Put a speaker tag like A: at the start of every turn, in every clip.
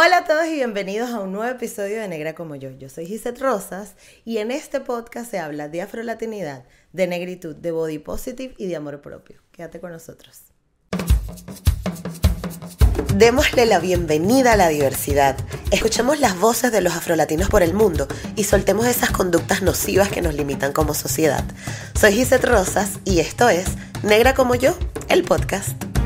A: Hola a todos y bienvenidos a un nuevo episodio de Negra como yo. Yo soy Gisette Rosas y en este podcast se habla de afrolatinidad, de negritud, de body positive y de amor propio. Quédate con nosotros. Démosle la bienvenida a la diversidad. Escuchemos las voces de los afrolatinos por el mundo y soltemos esas conductas nocivas que nos limitan como sociedad. Soy Gisette Rosas y esto es Negra como yo, el podcast.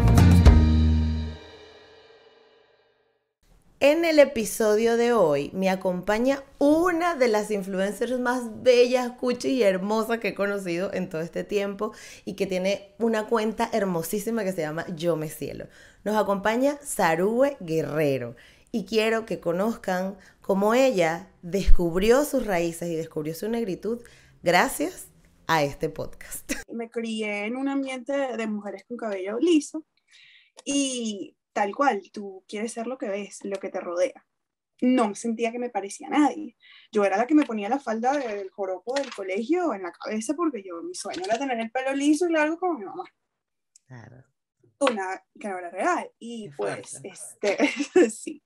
A: En el episodio de hoy me acompaña una de las influencers más bellas, cuchi y hermosas que he conocido en todo este tiempo y que tiene una cuenta hermosísima que se llama Yo Me Cielo. Nos acompaña Sarue Guerrero y quiero que conozcan cómo ella descubrió sus raíces y descubrió su negritud gracias a este podcast.
B: Me crié en un ambiente de mujeres con cabello liso y tal cual, tú quieres ser lo que ves, lo que te rodea. No sentía que me parecía a nadie. Yo era la que me ponía la falda del joropo del colegio en la cabeza porque yo, mi sueño era tener el pelo liso y largo como mi mamá. Claro. Una que no era real. Y pues, este, sí.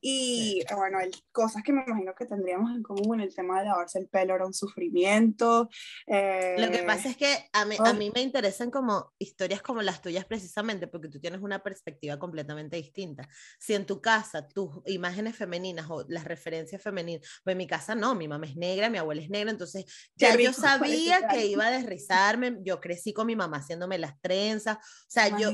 B: Y bueno, hay cosas que me imagino que tendríamos en común, el tema de lavarse el pelo era un sufrimiento.
A: Lo que pasa eh, es que a mí, a mí me interesan como historias como las tuyas precisamente, porque tú tienes una perspectiva completamente distinta. Si en tu casa tus imágenes femeninas o las referencias femeninas, pues en mi casa no, mi mamá es negra, mi abuela es negra, entonces ya yo sabía que iba a desrizarme, yo crecí con mi mamá haciéndome las trenzas, o sea, yo,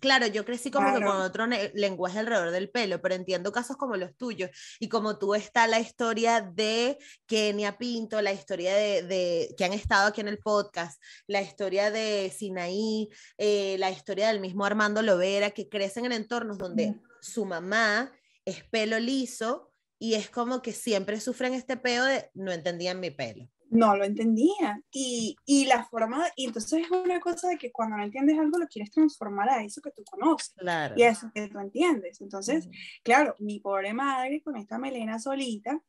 A: claro, yo crecí como que con otro lenguaje alrededor del pelo, pero entiendo casos como los tuyos. Y como tú está la historia de Kenia Pinto, la historia de, que han estado aquí en el podcast, la historia de Sinaí, eh, la historia del mismo Armando Lovera, que crecen en entornos donde su mamá es pelo liso y es como que siempre sufren este peo de no entendían mi pelo
B: no lo entendía. Y, y, la forma, y entonces es una cosa de que cuando no entiendes algo lo quieres transformar a eso que tú conoces. Claro. Y a eso que tú entiendes. Entonces, claro, mi pobre madre con esta melena solita,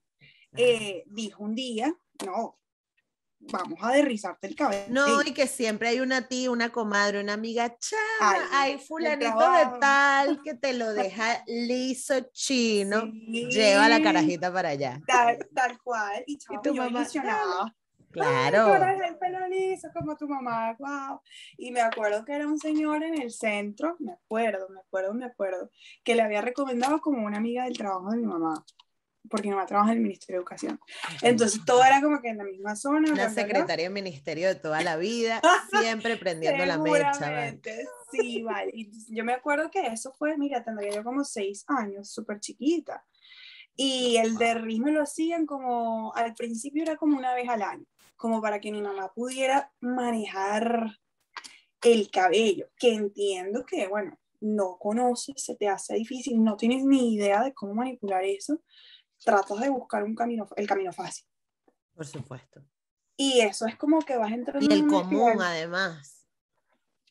B: eh, dijo un día, no, vamos a derrizarte el cabello.
A: No, y que siempre hay una tía, una comadre, una amiga, chama, hay fulanito de tal que te lo deja liso chino, lleva la carajita para allá.
B: Tal, cual, y, tu mamá, Claro. el pelo liso como tu mamá, wow. Y me acuerdo que era un señor en el centro, me acuerdo, me acuerdo, me acuerdo, que le había recomendado como una amiga del trabajo de mi mamá porque mi mamá trabaja en el Ministerio de Educación. Entonces todo era como que en la misma zona.
A: Una secretaria del Ministerio de toda la vida, siempre prendiendo la mecha.
B: Sí, vale. Y yo me acuerdo que eso fue, mira, tendría yo como seis años, súper chiquita. Y el de me lo hacían como, al principio era como una vez al año, como para que mi mamá pudiera manejar el cabello, que entiendo que, bueno, no conoces, se te hace difícil, no tienes ni idea de cómo manipular eso, tratas de buscar un camino, el camino fácil.
A: Por supuesto.
B: Y eso es como que vas entrando.
A: Y el común, además.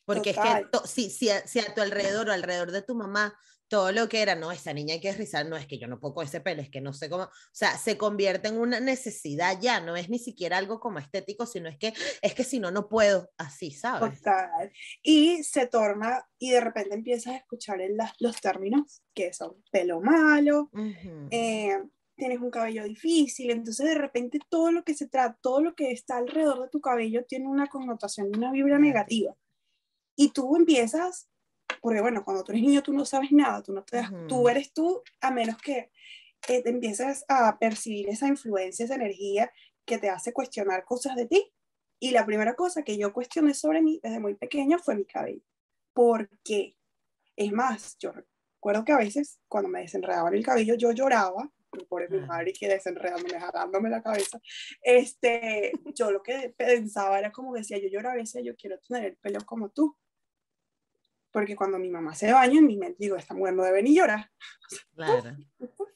A: Porque es que si, si, si, a tu alrededor o alrededor de tu mamá todo lo que era, no, esa niña hay que rizar, no es que yo no puedo ese pelo, es que no sé cómo, o sea, se convierte en una necesidad ya, no es ni siquiera algo como estético, sino es que, es que si no, no puedo, así, ¿sabes?
B: Total. Y se torna, y de repente empiezas a escuchar en los términos que son pelo malo, eh, tienes un cabello difícil, entonces de repente todo lo que se trata, todo lo que está alrededor de tu cabello tiene una connotación, una vibra negativa. Y tú empiezas porque bueno, cuando tú eres niño tú no sabes nada, tú no te das, tú eres tú a menos que te empieces a percibir esa influencia, esa energía que te hace cuestionar cosas de ti. Y la primera cosa que yo cuestioné sobre mí desde muy pequeña fue mi cabello. ¿Por qué? Es más, yo recuerdo que a veces cuando me desenredaban el cabello yo lloraba, por mi madre que desenredándome, jalándome la cabeza, este, yo lo que pensaba era como decía, yo lloro a veces, yo quiero tener el pelo como tú porque cuando mi mamá se baña, en mi mente digo, esta mujer no debe ni llorar. Claro.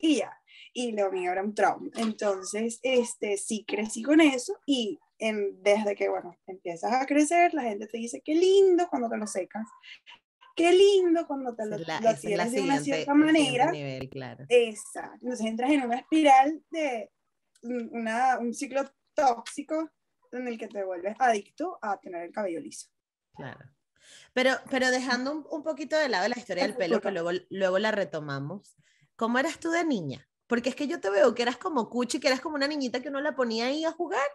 B: y ya, y lo mío era un trauma. Entonces, este, sí crecí con eso y en, desde que, bueno, empiezas a crecer, la gente te dice, qué lindo cuando te lo secas. Qué lindo cuando te lo, tienes de una cierta manera. claro. Exacto. Entonces entras en una espiral de una, un ciclo tóxico en el que te vuelves adicto a tener el cabello liso.
A: Claro. Pero, pero dejando un, un, poquito de lado la historia del pelo, que luego, luego la retomamos, ¿cómo eras tú de niña? Porque es que yo te veo que eras como cuchi, que eras como una niñita que uno la ponía ahí a jugar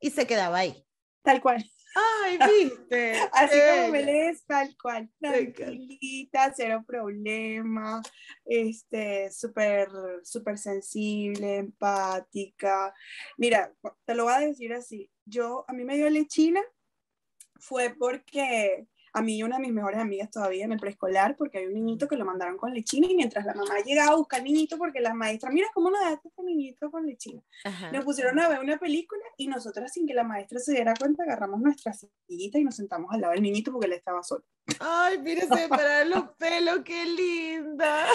A: y se quedaba ahí.
B: Tal cual.
A: Ay, viste.
B: Así como me lees, tal cual. Tranquilita, cero problema. Este, súper, súper sensible, empática. Mira, te lo voy a decir así. Yo, a mí me dio lechina fue porque a mí y una de mis mejores amigas todavía en el preescolar, porque hay un niñito que lo mandaron con lechina y mientras la mamá llegaba a buscar al niñito, porque la maestra, mira cómo nos dejaste este niñito con lechina. Nos pusieron a ver una película y nosotras, sin que la maestra se diera cuenta, agarramos nuestra sillita y nos sentamos al lado del niñito porque él estaba solo.
A: Ay, mire, se me los pelos, qué linda.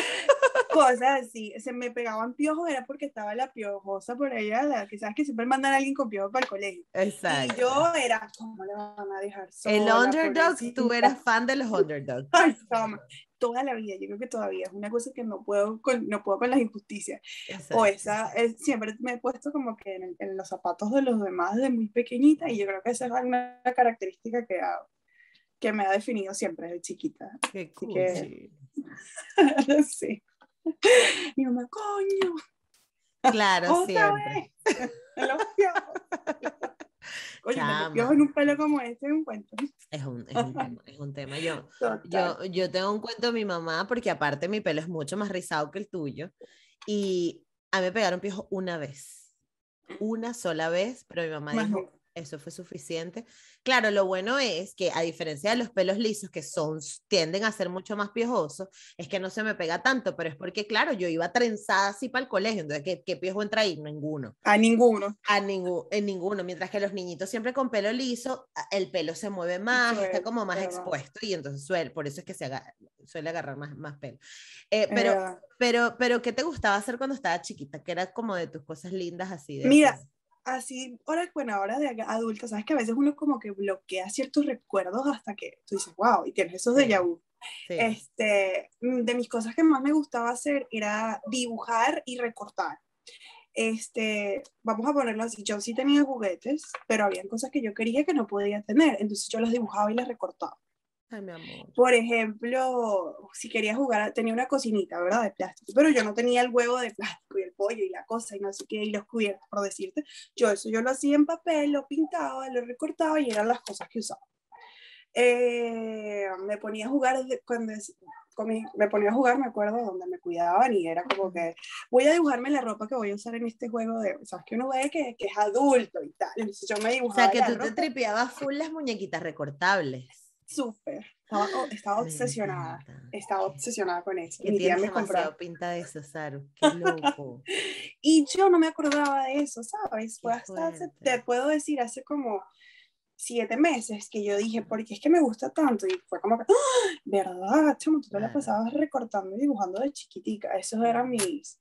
B: Cosas así, se me pegaban piojos, era porque estaba la piojosa por allá, la que sabes que siempre mandan a alguien con piojos para el colegio. Exacto. Y yo era, ¿cómo le van a dejar sola?
A: El underdog, tú eras fan de los underdogs.
B: Ay, toda la vida, yo creo que todavía es una cosa que no puedo con, no puedo con las injusticias. O esa, siempre me he puesto como que en, en, los zapatos de los demás desde muy pequeñita y yo creo que esa es una característica que hago que me ha definido siempre desde chiquita.
A: Qué cool. Que...
B: sí. Mi mamá, coño.
A: Claro, siempre.
B: Los Oye, me en un pelo como este es un cuento.
A: Es un, es un tema, es un tema. Yo, yo, yo, tengo un cuento de mi mamá, porque aparte mi pelo es mucho más rizado que el tuyo, y a mí me pegaron piojo una vez, una sola vez, pero mi mamá dijo, eso fue suficiente. Claro, lo bueno es que a diferencia de los pelos lisos que son tienden a ser mucho más piojosos, es que no se me pega tanto, pero es porque claro, yo iba trenzada así para el colegio, entonces ¿qué, qué piojo entra ahí? Ninguno.
B: A ninguno.
A: A ningún, en ninguno, mientras que los niñitos siempre con pelo liso, el pelo se mueve más, está como más expuesto y entonces suele, por eso es que se suele agarrar más, más pelo. Eh, pero, pero, pero, ¿qué te gustaba hacer cuando estaba chiquita? Que era como de tus cosas lindas así de...
B: Mira, así, ahora, bueno, ahora de adulta, sabes que a veces uno como que bloquea ciertos recuerdos hasta que tú dices, wow, y tienes esos de vu. Este, mm, de mis cosas que más me gustaba hacer era dibujar y recortar. Este, vamos a ponerlo así, yo sí tenía juguetes, pero había cosas que yo quería que no podía tener, entonces yo las dibujaba y las recortaba. Por ejemplo, si quería jugar, tenía una cocinita, ¿verdad? De plástico, pero yo no tenía el huevo de plástico y el pollo y la cosa y no sé qué, y los cubiertos, por decirte. Yo eso yo lo hacía en papel, lo pintaba, lo recortaba y eran las cosas que usaba. Eh, me ponía a jugar cuando me ponía a jugar, me acuerdo, donde me cuidaban y era como que voy a dibujarme la ropa que voy a usar en este juego de, sabes que uno ve que, que es adulto y tal, entonces yo me dibujaba.
A: O sea, que tú te tripeabas full las muñequitas recortables.
B: Súper. Estaba, estaba obsesionada. Estaba obsesionada con eso.
A: Y tía me compró. pinta de eso, Saru. Qué loco.
B: y yo no me acordaba de eso, ¿sabes? Fue hasta, te puedo decir, hace como siete meses que yo dije, ¿por qué es que me gusta tanto? Y fue como que, ¡Ah! ¿verdad, chamo? Tú te la pasabas recortando y dibujando de chiquitica. Esos eran mis...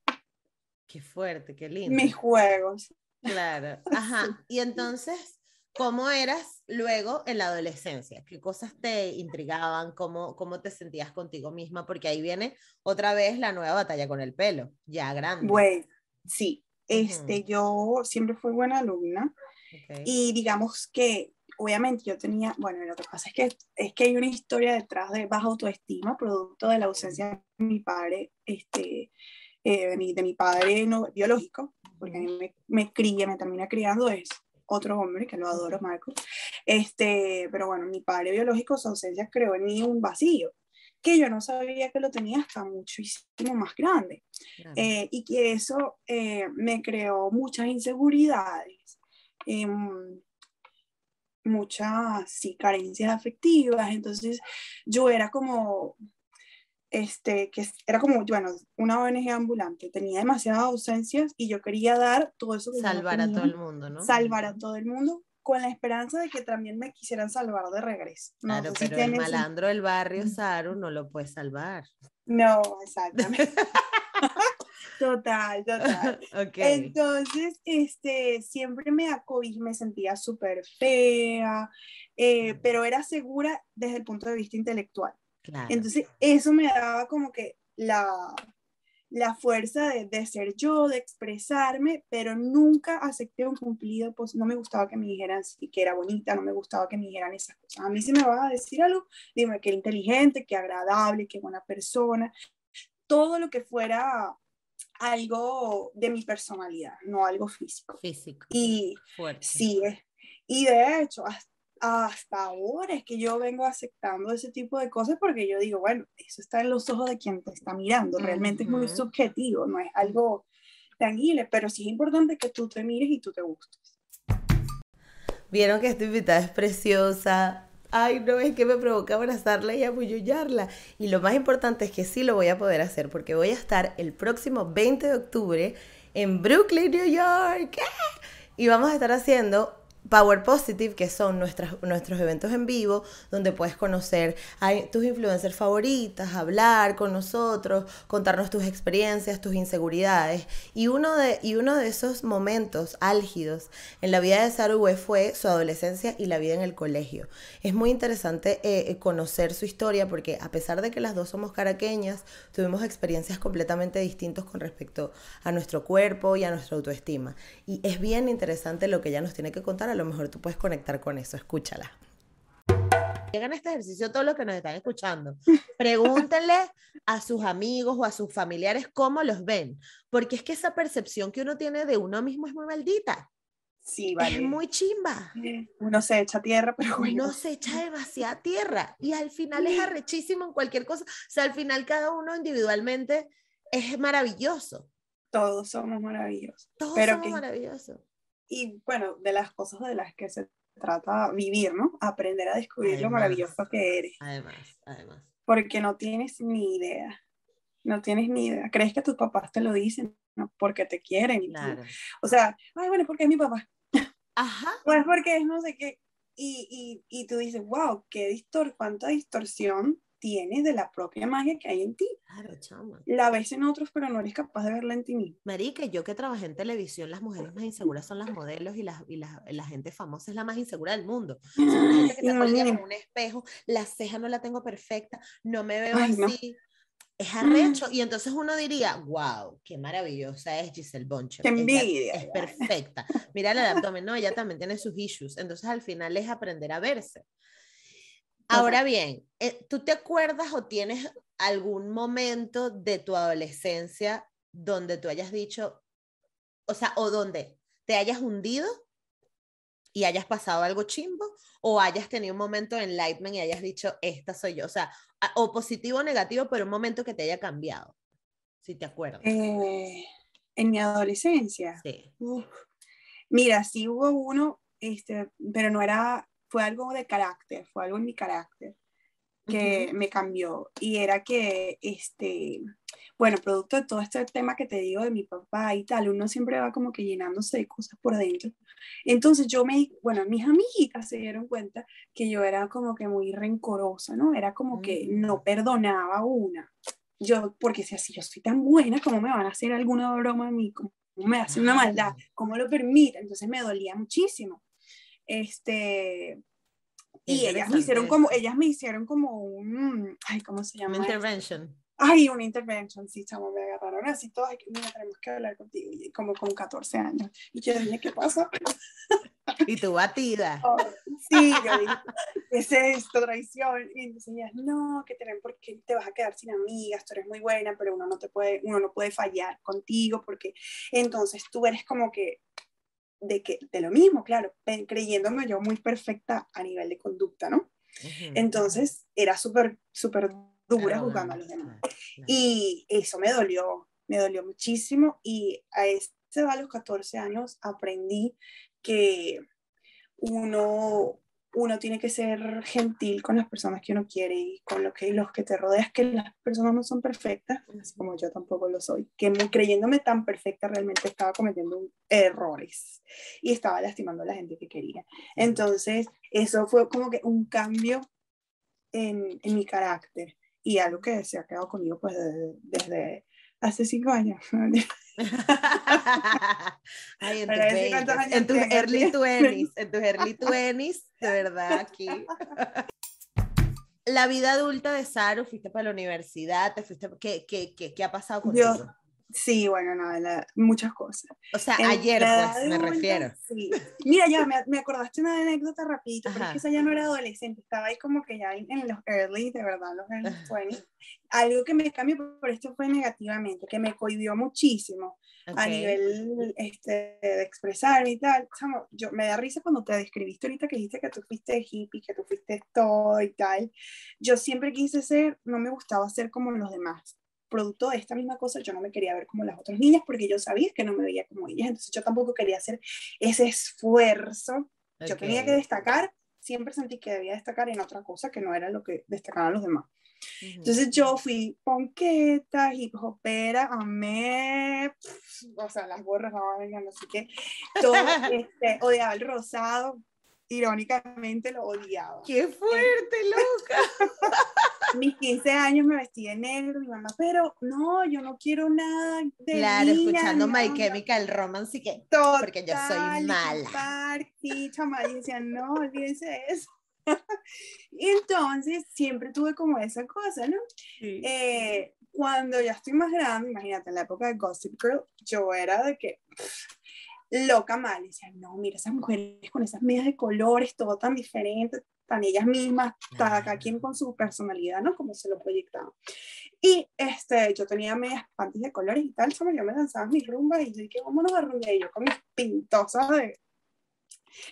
A: Qué fuerte, qué lindo.
B: Mis juegos.
A: Claro. Ajá. Y entonces, ¿Cómo eras luego en la adolescencia? ¿Qué cosas te intrigaban? ¿Cómo, cómo te sentías contigo misma? Porque ahí viene otra vez la nueva batalla con el pelo, ya grande.
B: Bueno, sí. Este, Yo siempre fui buena alumna y digamos que obviamente yo tenía, bueno, lo que pasa es que, es que hay una historia detrás de baja autoestima, producto de la ausencia de mi padre, este, eh, de, mi, de, mi, padre no, biológico, porque a mí me, me cría, me termina criando eso otro hombre, que lo adoro, Marcos. Este, pero bueno, mi padre biológico, su ausencia creó en mí un vacío que yo no sabía que lo tenía hasta muchísimo más grande. Eh, y que eso eh, me creó muchas inseguridades, em, muchas sí, carencias afectivas. Entonces yo era como este, que era como, bueno, una ONG ambulante, tenía demasiadas ausencias y yo quería dar todo eso.
A: salvar a todo el mundo, ¿no?
B: Salvar a todo el mundo con la esperanza de que también me quisieran salvar de regreso.
A: claro, pero el malandro del barrio, Saru, no lo puede salvar.
B: No, exactamente. total, total. Entonces, este, siempre me acogí, me sentía súper fea, eh, pero era segura desde el punto de vista intelectual. Entonces, eso me daba como que la, la fuerza de, de, ser yo, de expresarme, pero nunca acepté un cumplido, pues no me gustaba que me dijeran que era bonita, no me gustaba que me dijeran esas cosas. A mí si me vas a decir algo, dime que era inteligente, que agradable, que buena persona, todo lo que fuera algo de mi personalidad, no algo físico.
A: Físico.
B: Y sí, y de hecho, hasta, ahora es que yo vengo aceptando ese tipo de cosas porque yo digo, bueno, eso está en los ojos de quien te está mirando, realmente es muy subjetivo, no es algo tangible, pero sí es importante que tú te mires y tú te gustes.
A: Vieron que esta invitada es preciosa, ay, no, es que me provoca abrazarla y abullullarla. Y lo más importante es que sí lo voy a poder hacer porque voy a estar el próximo 20 de octubre en Brooklyn, New York. Y vamos a estar haciendo Power Positive, que son nuestras, nuestros eventos en vivo, donde puedes conocer a tus influencers favoritas, hablar con nosotros, contarnos tus experiencias, tus inseguridades. Y uno de, y uno de esos momentos álgidos en la vida de Sarue fue su adolescencia y la vida en el colegio. Es muy interesante eh, eh, conocer su historia porque a pesar de que las dos somos caraqueñas, tuvimos experiencias completamente distintas con respecto a nuestro cuerpo y a nuestra autoestima. Y es bien interesante lo que ella nos tiene que contar a lo mejor tú puedes conectar con eso, escúchala. Llegan este ejercicio todos los que nos están escuchando. Pregúntenle a sus amigos o a sus familiares cómo los ven, porque es que esa percepción que uno tiene de uno mismo es muy maldita.
B: Sí, vale.
A: Es muy chimba.
B: Uno se echa tierra, pero
A: Uno se echa demasiada tierra y al final es arrechísimo en cualquier cosa. O sea, al final cada uno individualmente es maravilloso.
B: Todos somos maravillosos.
A: Todos somos maravillosos
B: y bueno, de las cosas de las que se trata vivir, ¿no? Aprender a descubrir lo maravilloso que eres.
A: Además, además.
B: Porque no tienes ni idea. No tienes ni idea. Crees que tus papás te lo dicen ¿no? porque te quieren. Claro. O sea, ay, bueno, porque es mi papá.
A: Ajá.
B: Pues porque es no sé qué. Y, y, y tú dices, wow, qué distor cuánta distorsión tienes de la propia magia que hay en ti.
A: Claro, chama.
B: La ves en otros, pero no eres capaz de verla en ti mismo.
A: Marica, yo que trabajé en televisión, las mujeres más inseguras son las modelos y la, y la, la gente famosa es la más insegura del mundo. Son gente que está un espejo, la ceja no la tengo perfecta, no me veo así. Es arrecho. Y entonces uno diría, wow, qué maravillosa es Giselle Boncher.
B: Qué envidia.
A: es perfecta. Mira el abdomen, no, ella también tiene sus issues. Entonces al final es aprender a verse. Ahora bien, eh, ¿tú te acuerdas o tienes algún momento de tu adolescencia donde tú hayas dicho, o sea, o donde te hayas hundido y hayas pasado algo chimbo, o hayas tenido un momento en Lightman y hayas dicho, esta soy yo, o sea, o positivo o negativo, pero un momento que te haya cambiado, si te acuerdas.
B: Eh, en mi adolescencia.
A: Sí.
B: Mira, sí hubo uno, este, pero no era fue algo de carácter, fue algo en mi carácter que me cambió y era que, este, bueno, producto de todo este tema que te digo de mi papá y tal, uno siempre va como que llenándose de cosas por dentro. Entonces yo me, bueno, mis amiguitas se dieron cuenta que yo era como que muy rencorosa, ¿no? Era como que no perdonaba una. Yo, porque si así yo soy tan buena, ¿cómo me van a hacer alguna broma a mí? ¿Cómo me hacen una maldad? ¿Cómo lo permite? Entonces me dolía muchísimo. Este, y ellas me hicieron como, ellas me hicieron como un, ay, ¿cómo se llama?
A: intervention.
B: Ay, una intervention, sí, chamo, me agarraron así todas, mira, tenemos que hablar contigo, y como con 14 años. Y yo dije, ¿qué pasa?
A: y tu batida.
B: Oh, sí, yo dije, ¿qué es esto, traición? Y ellas, no, que tienen, porque te vas a quedar sin amigas, tú eres muy buena, pero uno no te puede, uno no puede fallar contigo, porque entonces tú eres como que de, que, de lo mismo, claro, creyéndome yo muy perfecta a nivel de conducta, ¿no? Entonces era súper, súper dura jugando a los demás. Y eso me dolió, me dolió muchísimo y a ese a los 14 años aprendí que uno uno tiene que ser gentil con las personas que uno quiere y con lo que, los que te rodeas, que las personas no son perfectas, así como yo tampoco lo soy, que creyéndome tan perfecta realmente estaba cometiendo errores y estaba lastimando a la gente que quería. Entonces, eso fue como que un cambio en, en mi carácter y algo que se ha quedado conmigo pues desde, desde hace cinco años.
A: Ay, en, en tus early 20s, en tus early 20s, de verdad, aquí. La vida adulta de Saru, fuiste para la universidad, te fuiste, ¿qué, qué, qué, qué ha pasado contigo?
B: Sí, bueno, nada, muchas cosas.
A: O sea, ayer, pues, me refiero.
B: Sí. Mira, ya me, me, acordaste una anécdota rapidito, pero es que esa ya no era adolescente, estaba ahí como que ya en, los early, de verdad, los early 20. Algo que me cambió por esto fue negativamente, que me cohibió muchísimo a nivel este, de expresarme y tal. yo me da risa cuando te describiste ahorita que dijiste que tú fuiste hippie, que tú fuiste todo y tal. Yo siempre quise ser, no me gustaba ser como los demás producto de esta misma cosa, yo no me quería ver como las otras niñas porque yo sabía que no me veía como ellas, entonces yo tampoco quería hacer ese esfuerzo. Yo tenía que destacar, siempre sentí que debía destacar en otra cosa que no era lo que destacaban los demás. Entonces yo fui ponqueta, hip hopera, amé, o sea, las gorras, no sé qué, todo, este, odiaba el rosado, irónicamente lo odiaba.
A: ¡Qué fuerte, loca!
B: Mis 15 años me vestí de negro, mi mamá, pero no, yo no quiero nada de
A: Claro, escuchando My Chemical Romance y que, todo porque yo soy mala.
B: Party, chaval, y decían, no, olvídense de eso. y entonces siempre tuve como esa cosa, ¿no? Eh, cuando ya estoy más grande, imagínate, en la época de Gossip Girl, yo era de que loca mal. Y decía, no, mira, esas mujeres con esas medias de colores, todo tan diferente, tan ellas mismas, cada quien con su personalidad, ¿no? Como se lo proyectaban. Y este, yo tenía medias panties de colores y tal, yo me lanzaba mis rumbas y yo dije, vámonos a rumbear. Y yo con mis pintosas de,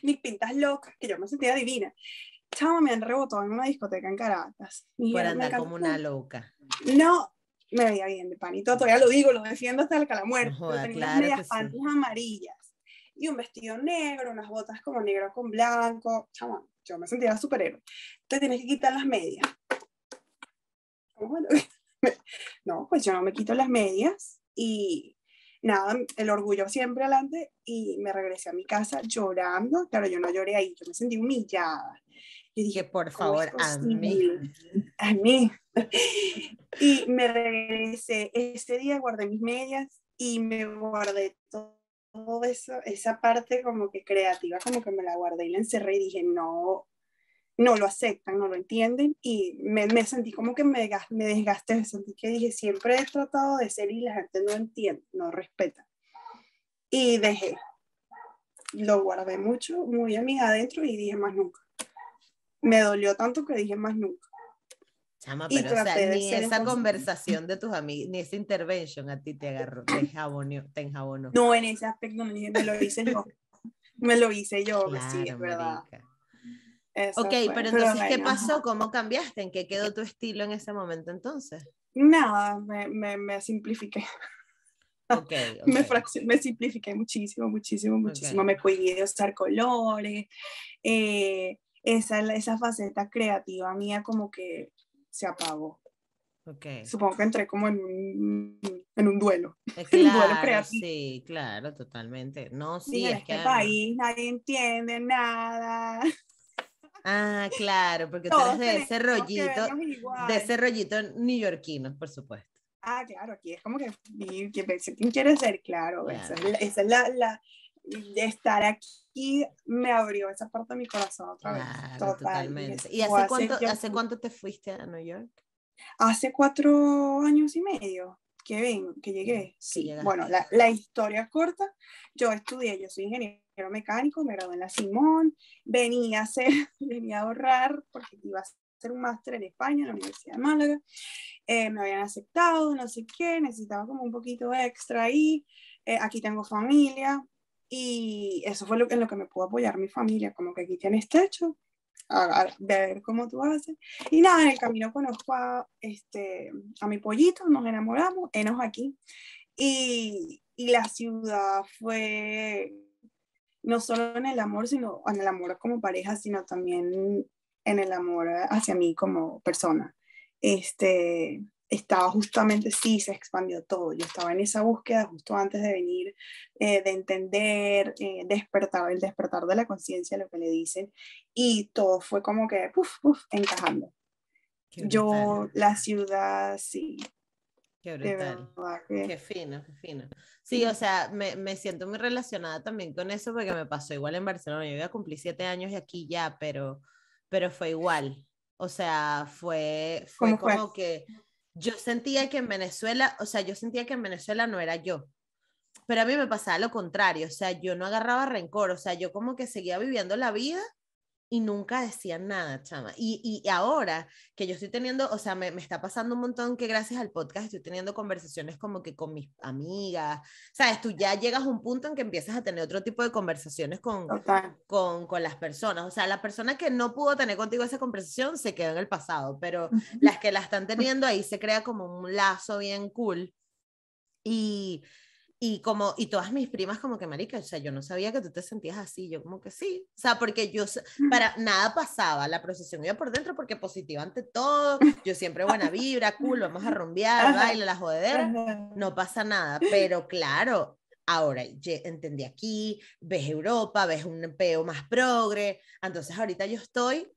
B: mis pintas locas, que yo me sentía divina. Chama, me han rebotado en una discoteca en Caracas.
A: Por andar como una loca.
B: No, me veía bien de panito, todavía lo digo, lo defiendo hasta el muerte. tenía medias panties amarillas y un vestido negro, unas botas como negro con blanco. Chama, yo me sentía superhéroe. Entonces tienes que quitar las medias. No, pues yo no me quito las medias y nada, el orgullo siempre adelante y me regresé a mi casa llorando. Claro, yo no lloré ahí, yo me sentí humillada.
A: Y dije, por favor, a mí.
B: A mí. Y me regresé. Ese día guardé mis medias y me guardé todo todo eso, esa parte como que creativa, como que me la guardé y la encerré y dije, no, no lo aceptan, no lo entienden y me, me sentí como que me, me desgasté, sentí que dije, siempre he tratado de ser y la gente no entiende, no respeta. Y dejé, lo guardé mucho, muy a mí adentro y dije más nunca. Me dolió tanto que dije más nunca.
A: Chama, pero o sea, ni esa conversación de tus amigos, ni esa intervention a ti te agarró, te enjabonó. Te enjabonó.
B: No, en ese aspecto no, me lo hice yo. me lo hice yo, sí, es verdad.
A: ok, pero entonces, ¿qué pasó? ¿Cómo cambiaste? ¿En qué quedó tu estilo en ese momento entonces?
B: Nada, me, me, me simplifiqué. Okay, me, me, simplifiqué muchísimo, muchísimo, muchísimo. Me cuidé de usar colores. Eh, esa, esa faceta creativa mía como que se apagó. Okay. Supongo que entré como en un, en un duelo.
A: Claro, Sí, claro, totalmente. No, sí,
B: es que... este país nadie entiende nada.
A: Ah, claro, porque tú eres de ese rollito, de ese rollito neoyorquino, por supuesto.
B: Ah, claro, aquí es como que, ¿quién quiere ser? Claro, esa es la, estar aquí me abrió esa parte de mi corazón otra vez.
A: totalmente. ¿Y hace cuánto, hace cuánto te fuiste a New York?
B: Hace cuatro años y medio que ven, que llegué. Sí, bueno, la, la, historia corta, yo estudié, yo soy ingeniero mecánico, me gradué en la Simón, venía a hacer, venía a ahorrar porque iba a hacer un máster en España, en la Universidad de Málaga, eh, me habían aceptado, no sé qué, necesitaba como un poquito extra ahí, eh, aquí tengo familia, y eso fue lo en lo que me pudo apoyar mi familia, como que aquí tienes techo, a, ver cómo tú haces. Y nada, en el camino conozco a, este, a mi pollito, nos enamoramos, enos aquí. Y, y la ciudad fue no solo en el amor, sino en el amor como pareja, sino también en el amor hacia mí como persona. Este, estaba justamente, sí, se expandió todo. Yo estaba en esa búsqueda justo antes de venir, eh, de entender, eh, despertar, el despertar de la conciencia, lo que le dicen, y todo fue como que, puff, puff, encajando. Yo, la ciudad, sí.
A: Qué brutal. Qué fino, qué fino. Sí, o sea, me, me, siento muy relacionada también con eso porque me pasó igual en Barcelona. Yo iba a cumplir siete años y aquí ya, pero, pero fue igual. O sea, fue, fue como que yo sentía que en Venezuela, o sea, yo sentía que en Venezuela no era yo. Pero a mí me pasaba lo contrario, o sea, yo no agarraba rencor, o sea, yo como que seguía viviendo la vida y nunca decían nada, chama. Y, y, ahora que yo estoy teniendo, o sea, me, me, está pasando un montón que gracias al podcast estoy teniendo conversaciones como que con mis amigas, sabes, tú ya llegas a un punto en que empiezas a tener otro tipo de conversaciones con, con, con, las personas. O sea, la persona que no pudo tener contigo esa conversación se quedó en el pasado, pero las que la están teniendo ahí se crea como un lazo bien cool. Y y como, y todas mis primas como que, marica, o sea, yo no sabía que tú te sentías así, yo como que sí, o sea, porque yo, para nada pasaba, la procesión iba por dentro porque positiva ante todo, yo siempre buena vibra, cool, vamos a rumbear, baile, la jodedera, no pasa nada, pero claro, ahora entendí aquí, ves Europa, ves un peo más progre, entonces ahorita yo estoy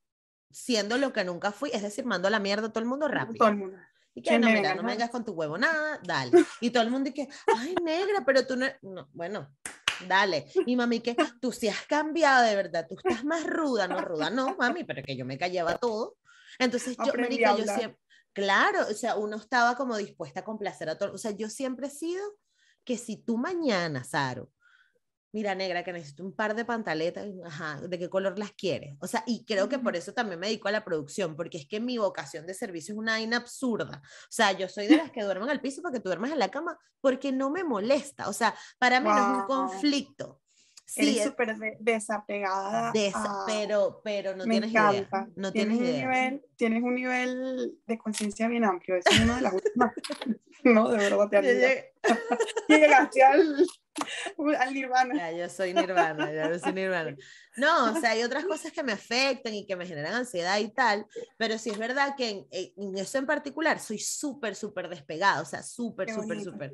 A: siendo lo que nunca fui, es decir, mando a la mierda a todo el mundo rápido.
B: Todo el mundo.
A: Y que no, mira, no me vengas con tu huevo, nada, dale. Y todo el mundo dice, ay, negra, pero tú no, no, bueno, dale. Y mami, que tú sí has cambiado de verdad, tú estás más ruda, no ruda, no, mami, pero que yo me callaba todo. Entonces, yo, marica, yo siempre, claro, o sea, uno estaba como dispuesta a complacer a todo, o sea, yo siempre he sido que si tú mañana, Saro, mira negra, que necesito un par de pantaletas, ajá, ¿de qué color las quieres? O sea, y creo que por eso también me dedico a la producción, porque es que mi vocación de servicio es una vaina absurda. O sea, yo soy de las que duermen al piso para que tú duermas en la cama, porque no me molesta. O sea, para mí no es un conflicto.
B: Sí, es súper desapegada.
A: pero, pero no tienes idea. No tienes,
B: un Nivel, tienes un nivel de conciencia bien amplio. Es uno de las últimas. no, de verdad te Llegaste al, al nirvana.
A: Ya, yo soy nirvana, ya yo soy nirvana. No, o sea, hay otras cosas que me afectan y que me generan ansiedad y tal, pero sí es verdad que en, en eso en particular soy súper, súper despegada, o sea, súper, súper, súper.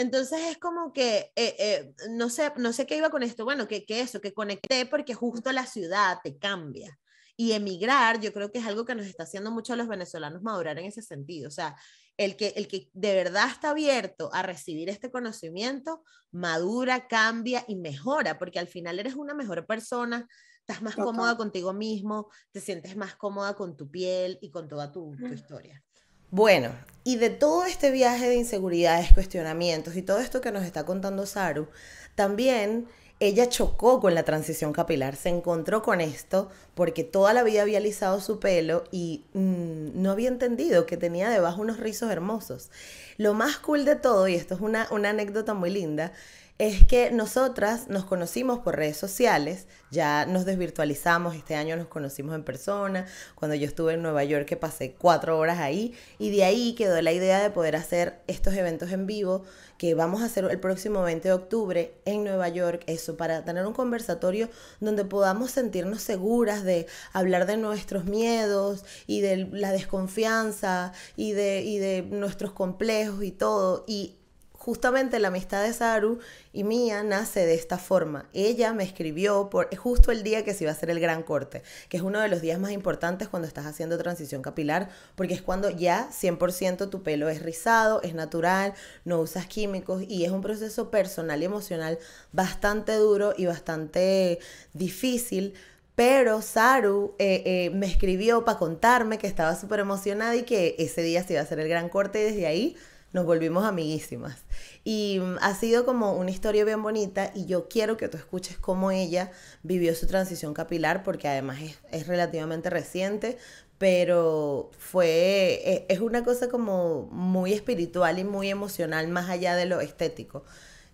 A: Entonces es como que, eh, eh, no, sé, no sé qué iba con esto, bueno, que, que eso, que conecté porque justo la ciudad te cambia. Y emigrar, yo creo que es algo que nos está haciendo mucho a los venezolanos madurar en ese sentido. O sea, el que, el que de verdad está abierto a recibir este conocimiento, madura, cambia y mejora, porque al final eres una mejor persona, estás más cómoda contigo mismo, te sientes más cómoda con tu piel y con toda tu, tu historia. Bueno, y de todo este viaje de inseguridades, cuestionamientos y todo esto que nos está contando Saru, también ella chocó con la transición capilar, se encontró con esto porque toda la vida había alisado su pelo y mm, no había entendido que tenía debajo unos rizos hermosos. Lo más cool de todo, y esto es una, una anécdota muy linda, es que nosotras nos conocimos por redes sociales, ya nos desvirtualizamos, este año nos conocimos en persona, cuando yo estuve en Nueva York que pasé cuatro horas ahí y de ahí quedó la idea de poder hacer estos eventos en vivo que vamos a hacer el próximo 20 de octubre en Nueva York, eso, para tener un conversatorio donde podamos sentirnos seguras de hablar de nuestros miedos y de la desconfianza y de, y de nuestros complejos y todo. Y justamente la amistad de Saru y mía nace de esta forma. Ella me escribió por justo el día que se iba a hacer el gran corte, que es uno de los días más importantes cuando estás haciendo transición capilar, porque es cuando ya 100% tu pelo es rizado, es natural, no usas químicos y es un proceso personal y emocional bastante duro y bastante difícil. Pero Saru eh, eh, me escribió para contarme que estaba súper emocionada y que ese día se iba a hacer el gran corte y desde ahí nos volvimos amiguísimas. Y mm, ha sido como una historia bien bonita y yo quiero que tú escuches cómo ella vivió su transición capilar porque además es, relativamente reciente, pero fue, e, es, una cosa como muy espiritual y muy emocional más allá de lo estético.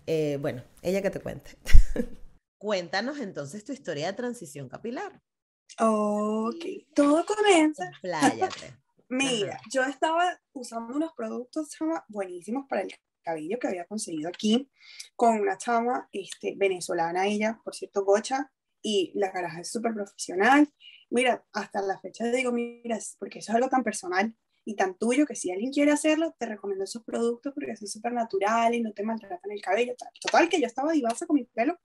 A: Eh, bueno, ella que te cuente. Cuéntanos entonces tu historia de transición capilar.
B: Ok, todo comienza.
A: Pláyate.
B: Mira, yo estaba usando unos productos buenísimos para el cabello que había conseguido aquí con una chama este, venezolana, ella, por cierto, Gocha, y la garaja es súper profesional. Mira, hasta la fecha digo, mira, porque eso es algo tan personal y tan tuyo que si alguien quiere hacerlo, te recomiendo esos productos porque son súper naturales y no te maltratan el cabello. Total, que yo estaba divasa con mi pelo.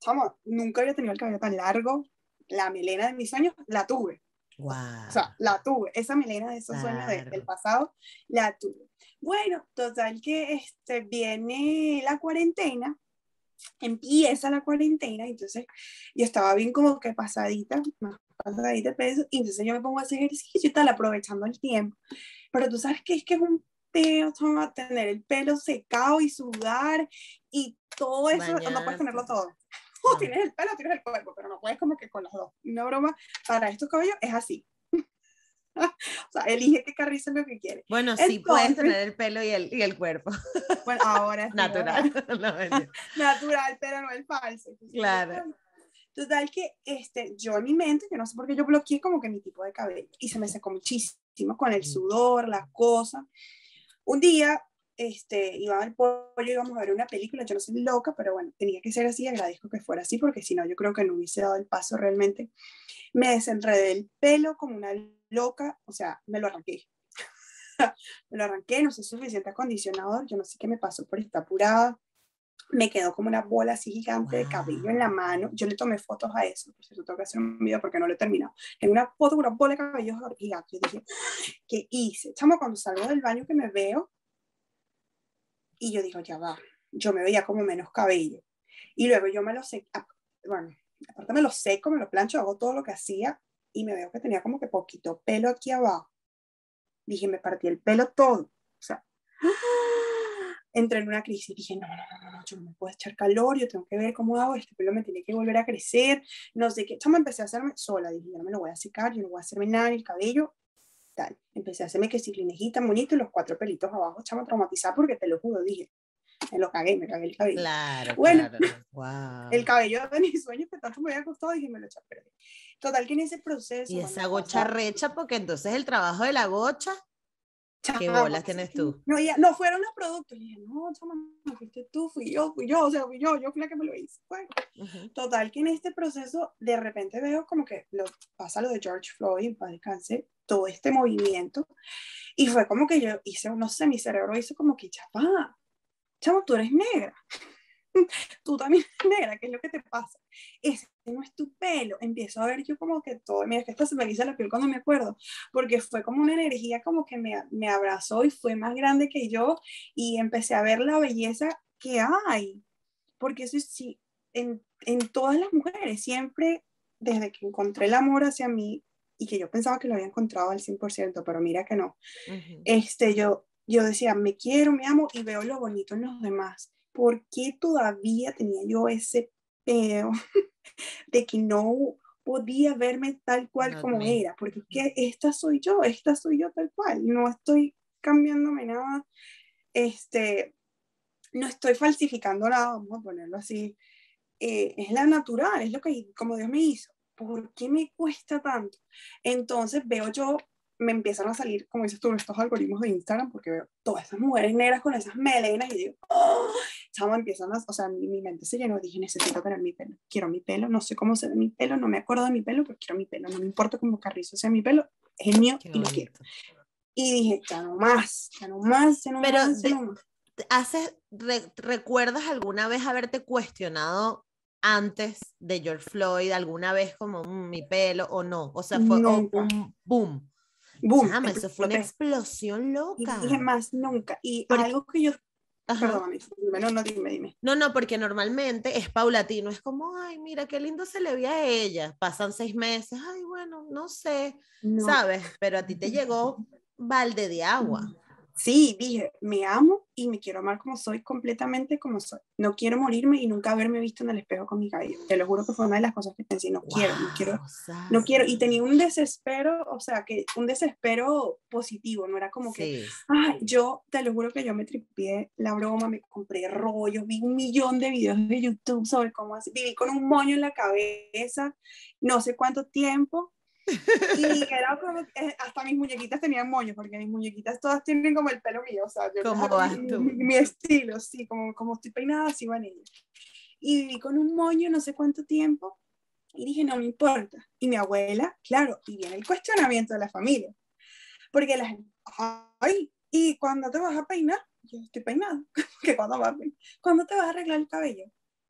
B: Chama, nunca había tenido el cabello tan largo. La melena de mis sueños la tuve.
A: Wow.
B: O sea, la tuve. Esa melena de esos sueños del pasado, la tuve. Bueno, total que este, viene la cuarentena, empieza la cuarentena, entonces yo estaba bien como que pasadita, más pasadita peso, y entonces yo me pongo a hacer ejercicio y tal, aprovechando el tiempo. pero tú sabes que es que es un peo, tener el pelo secado y sudar y todo eso, no puedes tenerlo todo. O tienes el pelo, tienes el cuerpo, pero no puedes como que con los dos. Una broma para estos cabellos es así. o sea, elige qué carrizo es lo que quieres.
A: Bueno, sí puedes tener el pelo y el, y el cuerpo.
B: Bueno, ahora es
A: natural.
B: natural, pero no el falso.
A: claro.
B: Total que este, yo en mi mente, yo no sé por qué yo bloqueé como que mi tipo de cabello y se me secó muchísimo con el sudor, las cosas. Un día este, iba al pollo, íbamos a ver una película, yo no soy loca, pero bueno, tenía que ser así, agradezco que fuera así, porque si no, yo creo que no hubiese dado el paso realmente. Me desenredé el pelo como una loca, o sea, me lo arranqué. me lo arranqué, no sé suficiente acondicionador, yo no sé qué me pasó por esta apurada. Me quedó como una bola así gigante de cabello en la mano. Yo le tomé fotos a eso, por eso tengo que hacer un video porque no lo he terminado. En una foto una bola de cabello gigante. Yo dije, ¿qué hice? Chamo, cuando salgo del baño que me veo, y yo digo, ya va, yo me veía como menos cabello. Y luego yo me lo sé, bueno, aparte me lo seco, me lo plancho, hago todo lo que hacía y me veo que tenía como que poquito pelo aquí abajo. Dije, me partí el pelo todo. O sea, entré en una crisis. Dije, no, no, no, no, yo no me puedo echar calor, yo tengo que ver cómo hago, este pelo me tiene que volver a crecer, no sé qué. Yo me empecé a hacerme sola, dije, yo no me lo voy a secar, yo no voy a hacerme nada en el cabello, Empecé a hacerme que si clinejita bonito y los cuatro pelitos abajo, chama, traumatizada porque te lo juro, dije, me lo cagué, me cagué el cabello.
A: Claro,
B: bueno,
A: Wow.
B: el cabello de mis sueños que tanto me había costado, dije, me lo eché a perder. Total que en ese proceso...
A: Y esa gocha recha, porque entonces el trabajo de la gocha... ¿Qué bolas tienes tú?
B: No, ya, no fueron los productos. Y dije, no, chama, no fuiste tú, fui yo, fui yo, o sea, fui yo, yo fui la que me lo hice. Bueno, total que en este proceso de repente veo como que lo, pasa lo de George Floyd, para descansar todo este movimiento. Y fue como que yo hice, no sé, mi cerebro hizo como que, chapa, chamo, tú eres negra. tú también eres negra, ¿qué es lo que te pasa? Ese no es tu pelo. Empiezo a ver yo como que todo, mira, que esto se me dice la piel cuando me acuerdo, porque fue como una energía como que me, me abrazó y fue más grande que yo y empecé a ver la belleza que hay. Porque eso sí, en, en todas las mujeres, siempre desde que encontré el amor hacia mí, y que yo pensaba que lo había encontrado al 100%, pero mira que no. este, yo, yo decía, me quiero, me amo y veo lo bonito en los demás. ¿Por qué todavía tenía yo ese pedo de que no podía verme tal cual como era? Porque que esta soy yo, esta soy yo tal cual, no estoy cambiándome nada, este, no estoy falsificando nada, vamos a ponerlo así. Eh, es la natural, es lo que como Dios me hizo. ¿Por qué me cuesta tanto? Entonces veo yo, me empiezan a salir, como dices tú, estos algoritmos de Instagram, porque veo todas esas mujeres negras con esas melenas y digo, ¡oh! Chama, empiezan a, o sea, mi, mi, mente se llenó, dije, necesito tener mi pelo, quiero mi pelo, no sé cómo se ve mi pelo, no me acuerdo de mi pelo, pero quiero mi pelo, no me importa cómo carrizo sea mi pelo, es mío y lo quiero. Y dije, ya no más, ya no más, ya no
A: pero
B: más, ya no.
A: ¿Haces, ¿Recuerdas alguna vez haberte cuestionado antes de George Floyd alguna vez como mm, mi pelo o no? O sea, fue un boom.
B: Boom.
A: eso fue una explosión loca.
B: Y más nunca. Y algo que yo Perdóname, no, no, dime, dime.
A: No, no, porque normalmente es paulatino, es como, ay, mira, qué lindo se le veía a ella. Pasan seis meses, ay, bueno, no sé, ¿sabes? Pero a ti te llegó balde de agua
B: sí, dije, me amo y me quiero amar como soy, completamente como soy. No quiero morirme y nunca haberme visto en el espejo con mi cabello. Te lo juro que fue una de las cosas que pensé, no quiero, no quiero, no quiero. Y tenía un desespero, o sea, que un desespero positivo, no era como que, ay, yo te lo juro que yo me tripié la broma, me compré rollos, vi un millón de videos de YouTube sobre cómo así, viví con un moño en la cabeza, no sé cuánto tiempo, y era como, hasta mis muñequitas tenían moños, porque mis muñequitas todas tienen como el pelo mío, o sea, yo
A: ¿Cómo vas tú?
B: Mi, estilo, sí, como, como estoy peinada, así van ellas. Y viví con un moño no sé cuánto tiempo, y dije, no me importa. Y mi abuela, claro, y viene el cuestionamiento de la familia, porque la gente, ay, ¿y cuando te vas a peinar? Yo estoy peinada, que cuando vas a peinar? ¿Cuándo te vas a arreglar el cabello?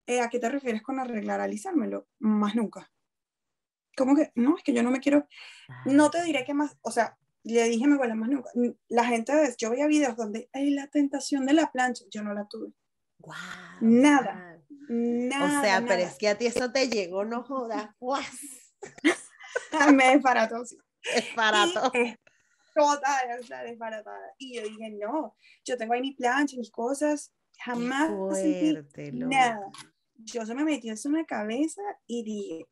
B: Eh, ¿A qué te refieres con arreglar, alisármelo? Más nunca como que, no, es que yo no me quiero, no te diré que más, o sea, le dije a mi abuela más nunca, la gente, yo veía videos donde hay la tentación de la plancha, yo no la tuve.
A: Wow,
B: nada, nada.
A: O sea, pero es que a ti eso te llegó, no jodas,
B: me desbarató, sí.
A: Desbarató.
B: total, o sea, desbaratada. Y yo dije, no, yo tengo ahí mi plancha, mis cosas, jamás sentí nada. Yo se me metió eso en la cabeza y dije,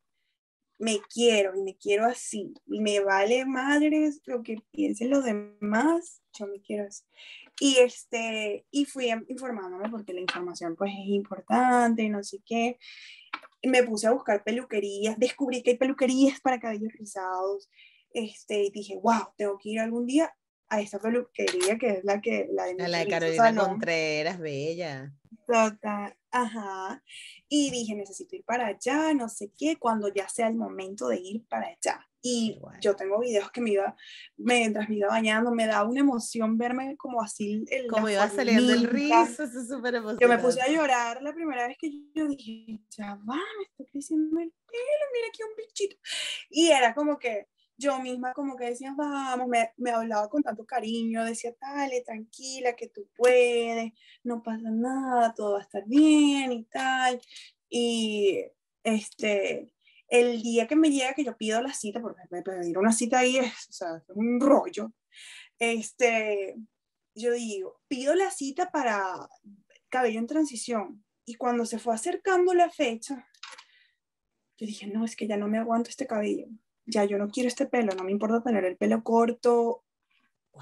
B: me quiero y me quiero así. Me vale madres lo que piensen los demás, yo me quiero así. Y, este, y fui informándome porque la información pues es importante y no sé qué. Me puse a buscar peluquerías, descubrí que hay peluquerías para cabellos rizados. Este, y dije, wow, tengo que ir algún día a esta peluquería que es la que
A: la de, la de Carolina Contreras, bella.
B: Total, ajá. Y dije, necesito ir para allá, no sé qué, cuando ya sea el momento de ir para allá. Y yo tengo videos que me iba, mientras me iba bañando, me da una emoción verme como así.
A: El, como iba saliendo el rizo, eso es súper emocionante.
B: Yo me puse a llorar la primera vez que yo dije, ya va, me está creciendo el pelo, mira aquí un bichito. Y era como que, yo misma como que decía, vamos, me, me, hablaba con tanto cariño, decía, dale, tranquila, que tú puedes, no pasa nada, todo va a estar bien y tal. Y este, el día que me llega que yo pido la cita, porque pedir una cita ahí es, o sea, es un rollo, este, yo digo, pido la cita para cabello en transición. Y cuando se fue acercando la fecha, yo dije, no, es que ya no me aguanto este cabello ya yo no quiero este pelo, no me importa tener el pelo corto,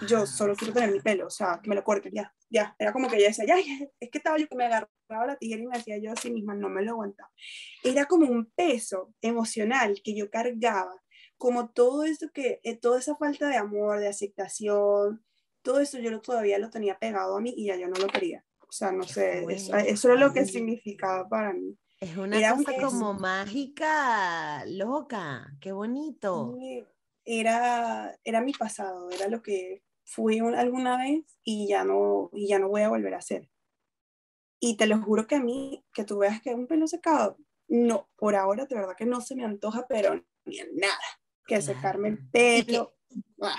B: yo solo quiero tener mi pelo, o sea, que me lo corten, ya, ya. Era como que ella decía, ya, es que estaba yo que me agarraba la tijera y me hacía yo así misma, no me lo aguantaba. Era como un peso emocional que yo cargaba, como todo eso que, eh, toda esa falta de amor, de aceptación, todo eso yo todavía lo tenía pegado a mí y ya yo no lo quería. O sea, no sé, eso, eso era lo que significaba para mí.
A: Es una cosa como mágica, loca, qué bonito.
B: Era, era mi pasado, era lo que fui alguna vez y ya no, y ya no voy a volver a hacer. Y te lo juro que a mí, que tú veas que es un pelo secado, no, por ahora de verdad que no se me antoja, pero ni en nada, que secarme el pelo.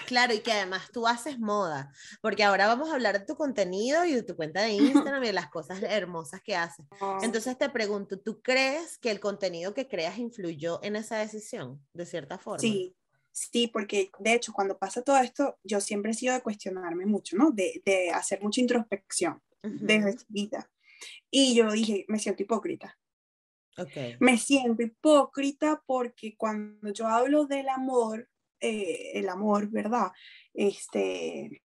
A: Claro, y que además tú haces moda, porque ahora vamos a hablar de tu contenido y de tu cuenta de Instagram y de las cosas hermosas que haces. Ah. Entonces te pregunto, ¿tú crees que el contenido que creas influyó en esa decisión, de cierta forma?
B: Sí, sí, porque de hecho cuando pasa todo esto, yo siempre he sido de cuestionarme mucho, ¿no? De, de hacer mucha introspección desde chiquita. Y yo dije, me siento hipócrita. Okay. Me siento hipócrita porque cuando yo hablo del amor, eh, el amor, ¿verdad? Este,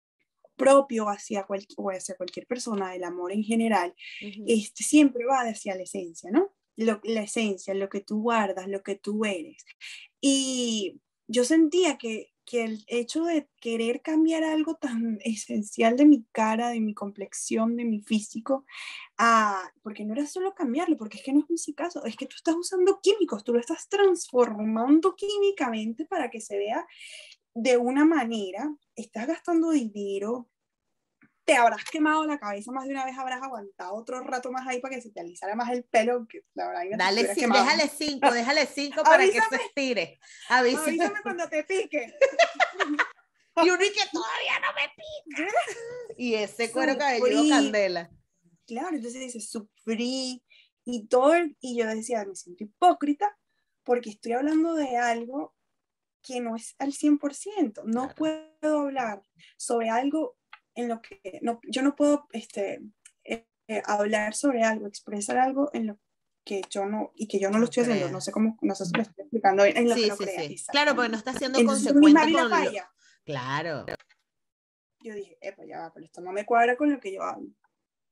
B: propio hacia, hacia cualquier persona, el amor en general, este, siempre va hacia la esencia, ¿no? Lo, la esencia, lo que tú guardas, lo que tú eres. Y yo sentía que, que el hecho de querer cambiar algo tan esencial de mi cara, de mi complexión, de mi físico, ah, porque no era solo cambiarlo, porque es que no es un caso, es que tú estás usando químicos, tú lo estás transformando químicamente para que se vea de una manera, estás gastando dinero, te habrás quemado la cabeza más de una vez, habrás aguantado otro rato más ahí para que se te alisara más el pelo. Que la verdad,
A: Dale, déjale cinco, déjale cinco para que se estire.
B: Avísame, avísame cuando te pique.
A: y uno que todavía no me pica. y ese cuero cabelludo candela.
B: Claro, entonces dice, sufrí y todo, y yo decía, me siento hipócrita porque estoy hablando de algo que no es al 100%. No puedo hablar sobre algo en lo que no, yo no puedo este, eh, eh, hablar sobre algo, expresar algo en lo que yo no, y que yo no lo estoy haciendo, no sé cómo, no sé si lo estoy explicando en lo que no sí,
A: sí. Claro, porque no está siendo consecuente con lo... Claro.
B: Yo dije, ya va, pero esto no me cuadra con lo que yo hablo.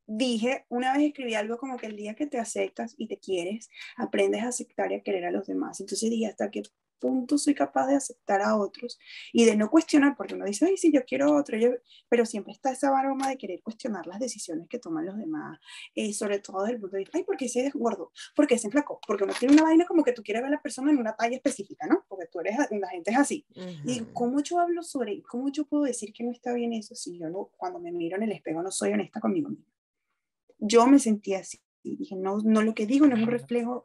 B: Dije, una vez escribí algo como que el día que te aceptas y te quieres, aprendes a aceptar y a querer a los demás. Entonces dije, hasta que punto soy capaz de aceptar a otros y de no cuestionar, porque uno dice, ay, sí, yo quiero otro, yo... pero siempre está esa aroma de querer cuestionar las decisiones que toman los demás, eh, sobre todo desde el punto de vista, ay, ¿por qué se es gordo? ¿Por qué se enflacó? Porque uno tiene una vaina como que tú quieres ver a la persona en una talla específica, ¿no? Porque tú eres, la gente es así. Y ¿cómo yo hablo sobre, cómo yo puedo decir que no está bien eso si yo no, cuando me miro en el espejo no soy honesta conmigo misma? Yo me sentía así. Y dije, no, no, lo que digo no es un reflejo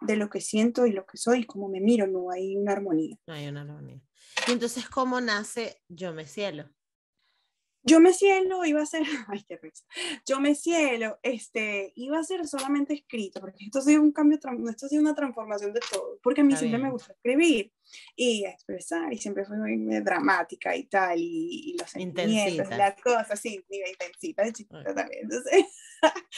B: de lo que siento y lo que soy, como me miro, no hay una armonía.
A: No hay una armonía. Y entonces, ¿cómo nace Yo me cielo?
B: Yo me cielo iba a ser, ay qué risa, yo me cielo, este, iba a ser solamente escrito, porque esto ha sido un cambio, esto ha sido una transformación de todo, porque a mí siempre me gusta escribir y expresar, y siempre fui muy dramática y tal, y, los sentimientos, las cosas, sí, intensita de chiquita también, entonces...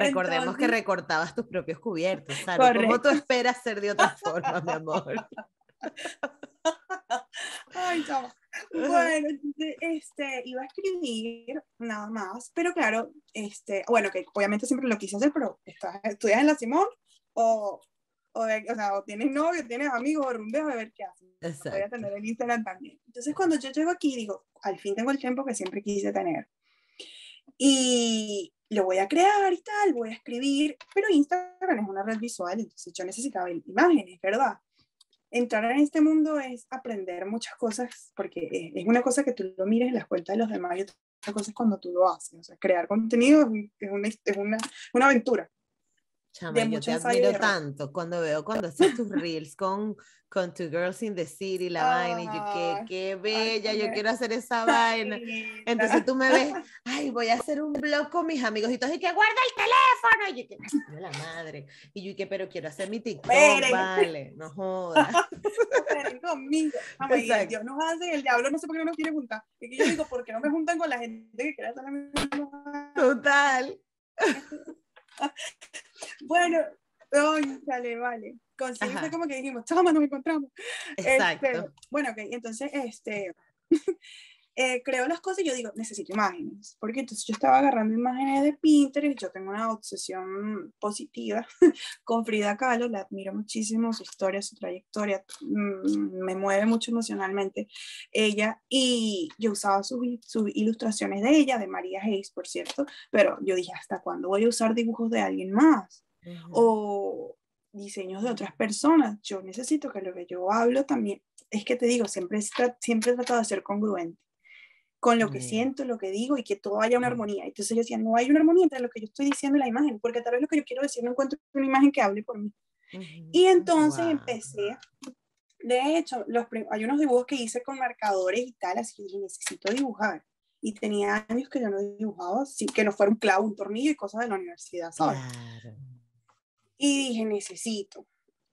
A: Recordemos que recortabas tus propios cubiertos, ¿sabes? ¿Cómo tú esperas ser de otra forma, mi amor?
B: Ay, Bueno, este, iba a escribir nada más, pero claro, este, bueno, que obviamente siempre lo quise hacer, pero estás, estudias en la Simón o, o, o, sea, o tienes novio, tienes amigos o a ver qué haces. Voy a tener el Instagram también. Entonces, cuando yo llego aquí, digo, al fin tengo el tiempo que siempre quise tener. Y lo voy a crear y tal, voy a escribir, pero Instagram es una red visual, entonces yo necesitaba imágenes, ¿verdad? entrar en este mundo es aprender muchas cosas, porque es una cosa que tú lo mires en las cuentas de los demás y otra cosa es cuando tú lo haces. O sea, crear contenido es una, es una, una aventura.
A: Chama, yo te admiro tanto cuando veo cuando haces tus reels con, con Two Girls in the City, la vaina, y yo, qué, qué bella, yo quiero hacer esa vaina. Entonces tú me ves, ay, voy a hacer un blog con mis amigos, y tú y que guarda el teléfono, y yo, que, la madre, y yo, que, pero quiero hacer mi TikTok, vale, no jodas.
B: Conmigo, Dios nos hace, el diablo no sé por qué no nos quiere juntar, y yo digo, ¿por qué no me juntan con la gente que quiere hacer la misma?
A: Total.
B: bueno, ay, sale, vale. Consciente como que dijimos, toma, nos encontramos. Exacto. Este, bueno, ok, entonces, este, eh, creo las cosas y yo digo, necesito imágenes, porque entonces yo estaba agarrando imágenes de Pinterest, yo tengo una obsesión positiva con Frida Kahlo, la admiro muchísimo, su historia, su trayectoria, mm, me mueve mucho emocionalmente ella, y yo usaba sus, sus ilustraciones de ella, de María Hayes, por cierto, pero yo dije, ¿hasta cuándo voy a usar dibujos de alguien más? O diseños de otras personas, yo necesito que lo que yo hablo también, es que te digo, siempre, siempre he tratado de ser congruente con lo que siento, lo que digo y que todo haya una armonía. Entonces yo decía, no hay una armonía entre lo que yo estoy diciendo y la imagen, porque tal vez lo que yo quiero decir no encuentro una imagen que hable por mí. Y entonces empecé, de hecho, los, hay unos dibujos que hice con marcadores y tal, así que dije, necesito dibujar. Y tenía años que yo no dibujaba, sin que no fuera un clavo, un tornillo y cosas de la universidad, ¿sabes? Y dije, necesito.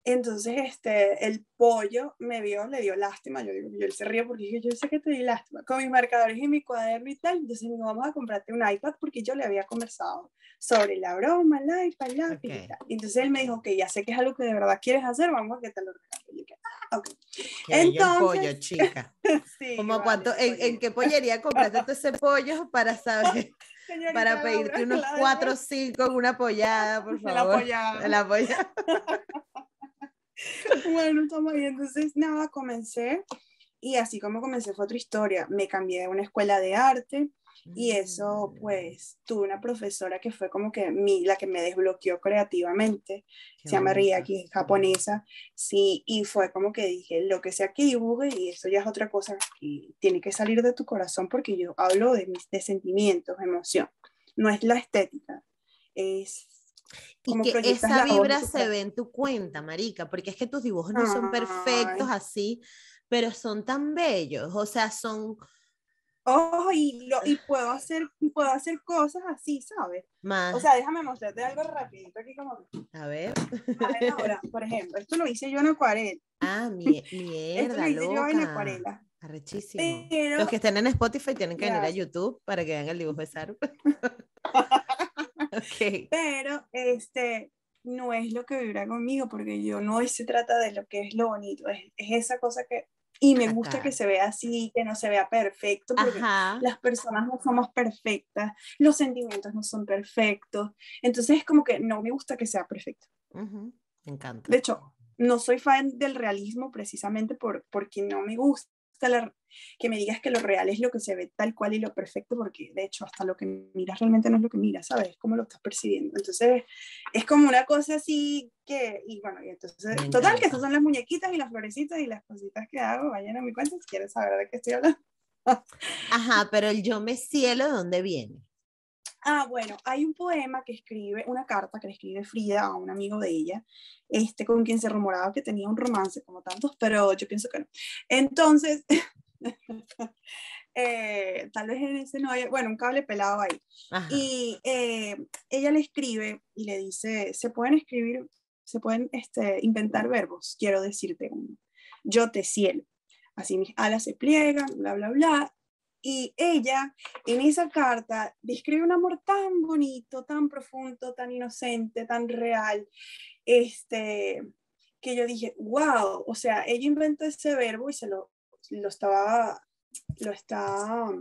B: Entonces, este, el pollo me vio, le dio lástima. Yo digo, yo él se ríe porque dije, yo sé que te di lástima. Con mis marcadores y mi cuaderno y tal. Entonces, me vamos a comprarte un iPad porque yo le había conversado sobre la broma, el iPad, la okay. y Entonces, él me dijo, que ya sé que es algo que de verdad quieres hacer, vamos a que te lo regalo. Y yo, ah, ok.
A: Entonces, pollo, chica. sí, Como cuánto, ¿en, ¿en, qué pollería compraste ese pollo para saber? para pedirte unos cuatro o cinco en una apoyada, por favor. La apoyada. La apoyada.
B: bueno, estamos ahí. Entonces, nada, comencé. Y así como comencé fue otra historia. Me cambié a una escuela de arte y eso, mm. pues, tuve una profesora que fue como que mi, la que me desbloqueó creativamente. se llama Riaki, es japonesa. Sí, y fue como que dije, lo que sea que dibuje, y eso ya es otra cosa, y tiene que salir de tu corazón porque yo hablo de mis de sentimientos, emoción. No es la estética, es
A: y que esa vibra se ve en tu cuenta, marica, porque es que tus dibujos no son perfectos así, pero son tan bellos, o sea, son...
B: Oh, y, lo, y puedo, hacer, puedo hacer cosas así, ¿sabes? Más. O sea, déjame mostrarte algo rapidito aquí como...
A: A ver.
B: ahora, por ejemplo, esto lo hice yo en acuarela.
A: Ah, mi, mierda, esto lo hice yo en acuarela. Arrechísimo. Los que estén en Spotify tienen que venir a YouTube para que vean el dibujo de Saru.
B: Pero este no es lo que vibra conmigo, porque yo no se trata de lo que es lo bonito, es, esa cosa que... Y me gusta que se vea así, que no se vea perfecto, porque las personas no somos perfectas, los sentimientos no son perfectos. Entonces es como que no me gusta que sea perfecto.
A: Me encanta.
B: De hecho, no soy fan del realismo precisamente por, porque no me gusta que me digas que lo real es lo que se ve tal cual y lo perfecto, porque de hecho hasta lo que miras realmente no es lo que miras, ¿sabes? Es como lo estás percibiendo. Entonces es como una cosa así que, y bueno, y entonces, total, que estas son las muñequitas y las florecitas y las cositas que hago, vayan a mi cuenta si quieres saber de qué estoy hablando.
A: Ajá, pero el yo me cielo, ¿de dónde viene?
B: Ah, bueno, hay un poema que escribe, una carta que le escribe Frida a un amigo de ella, este, con quien se rumoraba que tenía un romance como tantos, pero yo pienso que no. Entonces, eh, tal vez en ese no hay, bueno, un cable pelado ahí. Y eh, ella le escribe y le dice, se pueden escribir, se pueden este, inventar verbos, quiero decirte uno. Yo te cielo. Así mis alas se pliegan, bla, bla, bla. Y ella en esa carta describe un amor tan bonito, tan profundo, tan inocente, tan real, este, que yo dije, wow, o sea, ella inventó ese verbo y se lo, lo estaba lo está,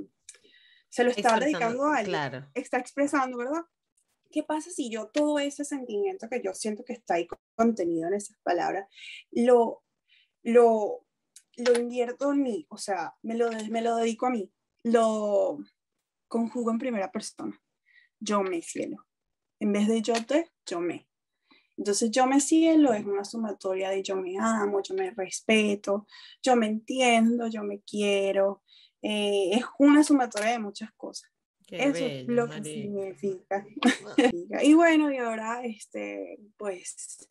B: se lo está dedicando a alguien, está expresando, ¿verdad? ¿Qué pasa si yo todo ese sentimiento que yo siento que está ahí contenido en esas palabras, lo, lo, lo invierto en mí, o sea, me lo, me lo dedico a mí, lo conjugo en primera persona, yo me cielo, en vez de yo te, yo me. Entonces yo me cielo es una sumatoria de yo me amo, yo me respeto, yo me entiendo, yo me quiero, eh, es una sumatoria de muchas cosas. Eso es lo que significa. y bueno, y ahora, este, pues,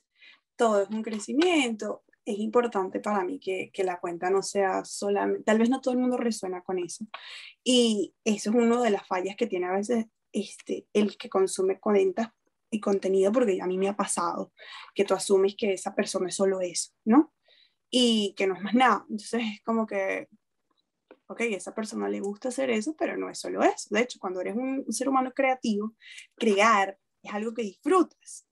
B: todo es un crecimiento. Es importante para mí que, que, la cuenta no sea solamente, tal vez no todo el mundo resuena con eso. Y eso es una de las fallas que tiene a veces este, el que consume cuentas y contenido, porque a mí me ha pasado que tú asumes que esa persona es solo eso, ¿no? Y que no es más nada. Entonces es como que ok, a esa persona le gusta hacer eso, pero no es solo eso. De hecho, cuando eres un, ser humano creativo, crear es algo que disfrutas,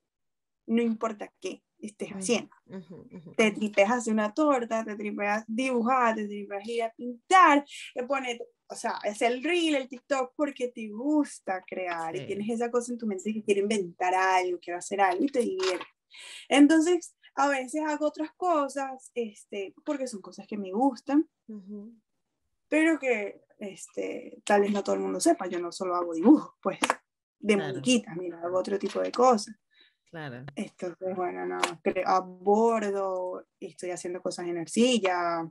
B: no importa qué estés haciendo. Te tripeas hacer una torta, te tripeas dibujar, te tripeas ir a pintar, te pones, o sea, es el reel, el TikTok, porque te gusta crear y tienes esa cosa en tu mente que quiero inventar algo, quiero hacer algo y te divierte. Entonces, a veces hago otras cosas, este, porque son cosas que me gustan, pero que este, tal vez no todo el mundo sepa, yo no solo hago dibujos, pues, de muñequitas, mira, hago otro tipo de cosas. Claro. Entonces, bueno, no, abordo, estoy haciendo cosas en arcilla.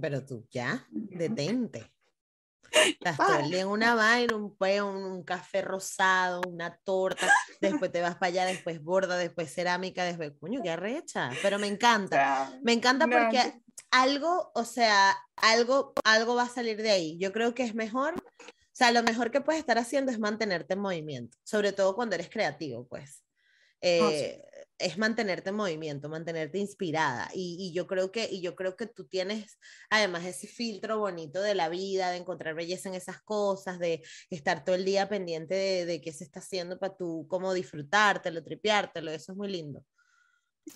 A: Pero tú ya, detente. Estás todo el día en una vaina, un, un, un, café rosado, una torta, después te vas para allá, después borda, después cerámica, después, coño, qué arrecha. Pero me encanta. Me encanta porque algo, o sea, algo, algo va a salir de ahí. Yo creo que es mejor, sea, lo mejor que puedes estar haciendo es mantenerte en movimiento, sobre todo cuando eres creativo, pues. Eh, es mantenerte en movimiento, mantenerte inspirada. Y, yo creo que, y yo creo que tú tienes además ese filtro bonito de la vida, de encontrar belleza en esas cosas, de estar todo el día pendiente de, de qué se está haciendo para tú, cómo disfrutártelo, tripeártelo. Eso es muy lindo.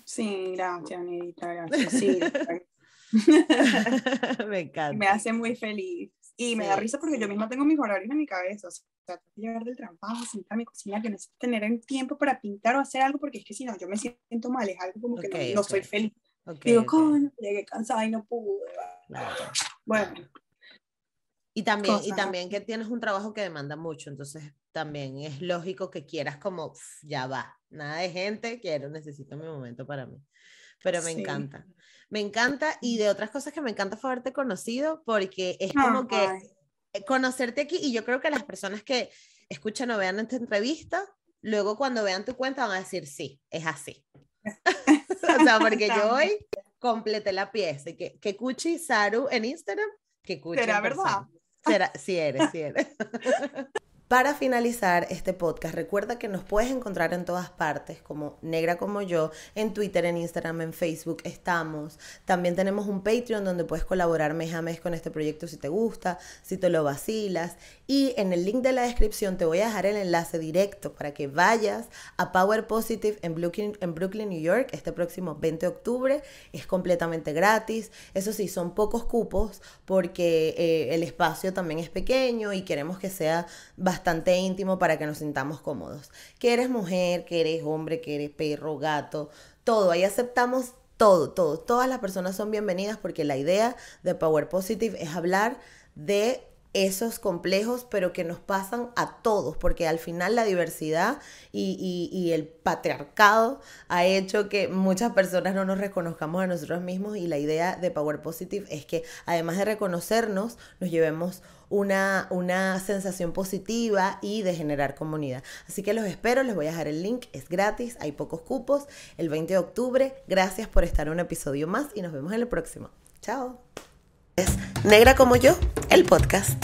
B: Sí, gracias, Anita, gracias. Sí,
A: me encanta.
B: Me hace muy feliz. Y me da risa porque yo misma tengo mis horarios en mi cabeza. O sea, tengo que llegar del trabajo, sentar a mi cocina, que necesito tener el tiempo para pintar o hacer algo, porque es que si no, yo me siento mal, es algo como que no, soy feliz. Digo, coño, llegué cansada y no pude. Bueno.
A: Y también, y también que tienes un trabajo que demanda mucho, entonces también es lógico que quieras como, ya va, nada de gente, quiero, necesito mi momento para mí. Pero me encanta. Me encanta y de otras cosas que me encanta fue haberte conocido porque es como que eh, conocerte aquí y yo creo que las personas que escuchan o vean esta entrevista, luego cuando vean tu cuenta van a decir, sí, es así. o sea, porque yo hoy completé la pieza que, que Cuchi Saru en Instagram, que Cuchi
B: ¿Será verdad?
A: Será, sí eres, sí eres. Para finalizar este podcast, recuerda que nos puedes encontrar en todas partes, como Negra como yo, en Twitter, en Instagram, en Facebook, estamos. También tenemos un Patreon donde puedes colaborar mes a mes con este proyecto si te gusta, si te lo vacilas. Y en el link de la descripción te voy a dejar el enlace directo para que vayas a Power Positive en Brooklyn, en Brooklyn New York, este próximo 20 de octubre. Es completamente gratis. Eso sí, son pocos cupos porque eh, el espacio también es pequeño y queremos que sea bastante bastante íntimo para que nos sintamos cómodos. Que eres mujer, que eres hombre, que eres perro, gato, todo. Ahí aceptamos todo, todo. Todas las personas son bienvenidas porque la idea de Power Positive es hablar de esos complejos, pero que nos pasan a todos, porque al final la diversidad y, y, el patriarcado ha hecho que muchas personas no nos reconozcamos a nosotros mismos y la idea de Power Positive es que además de reconocernos, nos llevemos una, una sensación positiva y de generar comunidad. Así que los espero, les voy a dejar el link, es gratis, hay pocos cupos, el 20 de octubre. Gracias por estar en un episodio más y nos vemos en el próximo. Chao. Negra como yo, el podcast.